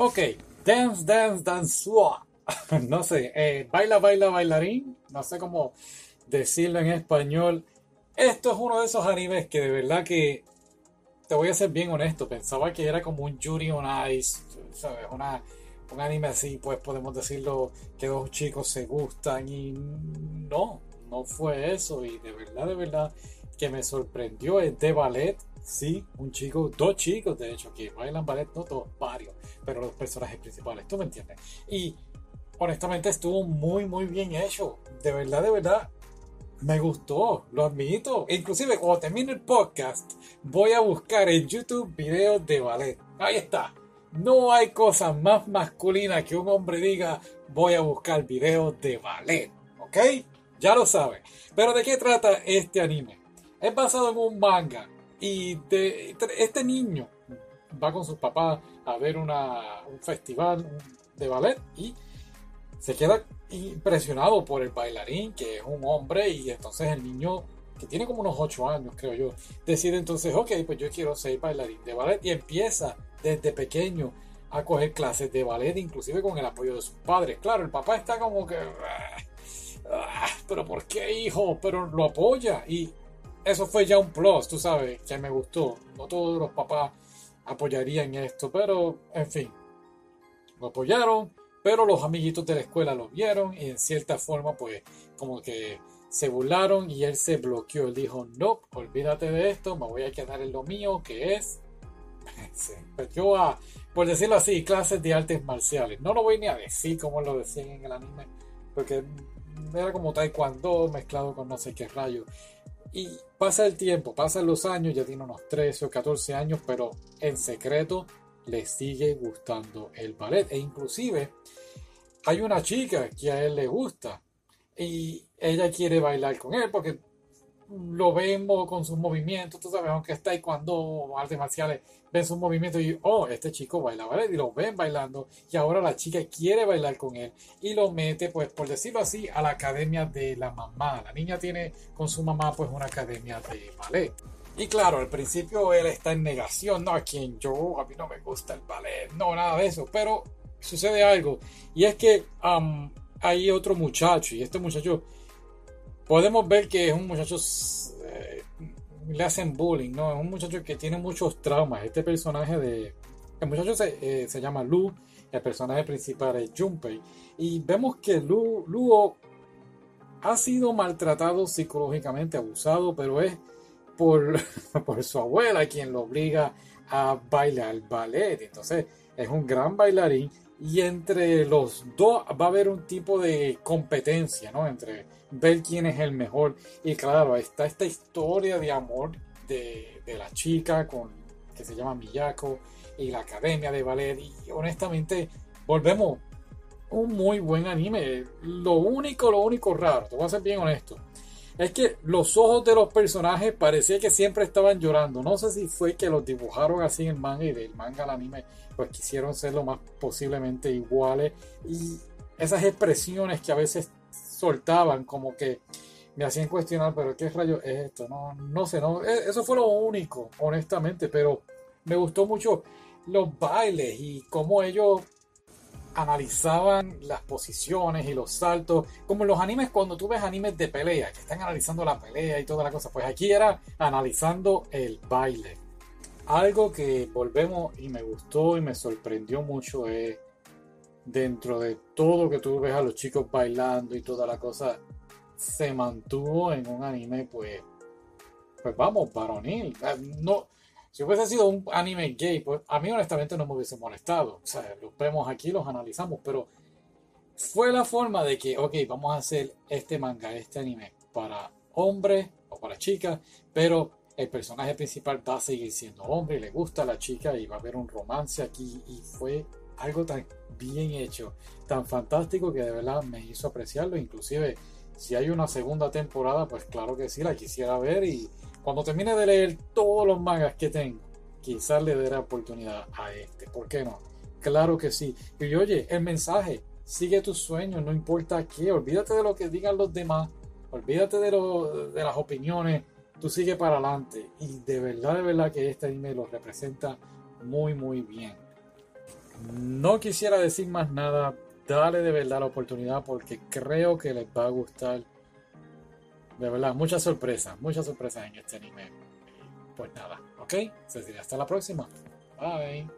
Ok, Dance, Dance, Dance, no sé, eh, baila, baila, bailarín, no sé cómo decirlo en español. Esto es uno de esos animes que de verdad que te voy a ser bien honesto, pensaba que era como un Yuri on Ice, ¿sabes? Una, un anime así, pues podemos decirlo que dos chicos se gustan y no, no fue eso y de verdad, de verdad que me sorprendió es de ballet, sí, un chico, dos chicos de hecho que bailan ballet, no todos, varios, pero los personajes principales, tú me entiendes. Y honestamente estuvo muy, muy bien hecho, de verdad, de verdad. Me gustó, lo admito. Inclusive cuando termine el podcast, voy a buscar en YouTube videos de ballet. Ahí está. No hay cosa más masculina que un hombre diga voy a buscar videos de ballet. ¿Ok? Ya lo saben. Pero ¿de qué trata este anime? Es basado en un manga. Y de, este niño va con sus papás a ver una, un festival de ballet y se queda impresionado por el bailarín, que es un hombre, y entonces el niño, que tiene como unos 8 años, creo yo, decide entonces, ok, pues yo quiero ser bailarín de ballet, y empieza desde pequeño a coger clases de ballet, inclusive con el apoyo de sus padres. Claro, el papá está como que, ah, ah, pero ¿por qué hijo? Pero lo apoya, y eso fue ya un plus, tú sabes, que me gustó. No todos los papás apoyarían esto, pero en fin, lo apoyaron pero los amiguitos de la escuela lo vieron y en cierta forma pues como que se burlaron y él se bloqueó. Él dijo, no, olvídate de esto, me voy a quedar en lo mío que es... se metió a, por decirlo así, clases de artes marciales. No lo voy ni a decir como lo decían en el anime, porque era como taekwondo mezclado con no sé qué rayo. Y pasa el tiempo, pasan los años, ya tiene unos 13 o 14 años, pero en secreto le sigue gustando el ballet. E inclusive hay una chica que a él le gusta y ella quiere bailar con él porque lo vemos con sus movimientos, tú sabes, aunque está ahí cuando artes marciales ven sus movimientos y, oh, este chico baila ballet y lo ven bailando y ahora la chica quiere bailar con él y lo mete, pues, por decirlo así, a la academia de la mamá. La niña tiene con su mamá, pues, una academia de ballet. Y claro, al principio él está en negación, no, a quien yo, a mí no me gusta el ballet, no, nada de eso, pero sucede algo, y es que hay otro muchacho, y este muchacho, podemos ver que es un muchacho, eh, le hacen bullying, ¿no? Es un muchacho que tiene muchos traumas, este personaje de, el muchacho se, eh, llama Lu, el personaje principal es Junpei, y vemos que Lu, Luo ha sido maltratado psicológicamente, abusado, pero es por, por su abuela, quien lo obliga a bailar ballet. Entonces es un gran bailarín y entre los dos va a haber un tipo de competencia, ¿no? Entre ver quién es el mejor. Y claro, está esta historia de amor de, la chica con que se llama Miyako y la academia de ballet. Y honestamente, volvemos un muy buen anime. Lo único, lo único raro, te voy a ser bien honesto es que los ojos de los personajes parecía que siempre estaban llorando. No sé si fue que los dibujaron así en el manga y del manga al anime, pues quisieron ser lo más posiblemente iguales. Y esas expresiones que a veces soltaban, como que me hacían cuestionar, pero ¿qué rayo es esto? No, no sé, no, e, eso fue lo único, honestamente, pero me gustó mucho los bailes y cómo ellos analizaban las posiciones y los saltos, como en los animes cuando tú ves animes de pelea, que están analizando la pelea y toda la cosa, pues aquí era analizando el baile. Algo que volvemos y me gustó y me sorprendió mucho es dentro de todo que tú ves a los chicos bailando y toda la cosa, se mantuvo en un anime pues, pues vamos, varonil. Eh, no, si hubiese sido un anime gay, pues a mí honestamente no me hubiese molestado. O sea, los vemos aquí, los analizamos, pero fue la forma de que, ok, vamos a hacer este manga, este anime para hombres o para chicas, pero el personaje principal va a seguir siendo hombre, le gusta a la chica y va a haber un romance aquí y fue algo tan bien hecho, tan fantástico que de verdad me hizo apreciarlo, inclusive si hay una segunda temporada, pues claro que sí, la quisiera ver y cuando termine de leer todos los mangas que tengo, quizás le dé la oportunidad a este. ¿Por qué no? Claro que sí. Y oye, el mensaje, sigue tus sueños, no importa qué, olvídate de lo que digan los demás, olvídate de, de las opiniones, tú sigue para adelante. Y de verdad, de verdad que este anime lo representa muy, muy bien. No quisiera decir más nada. Dale de verdad la oportunidad porque creo que les va a gustar. De verdad, muchas sorpresas, muchas sorpresas en este anime. Pues nada, ok. Hasta la próxima. Bye.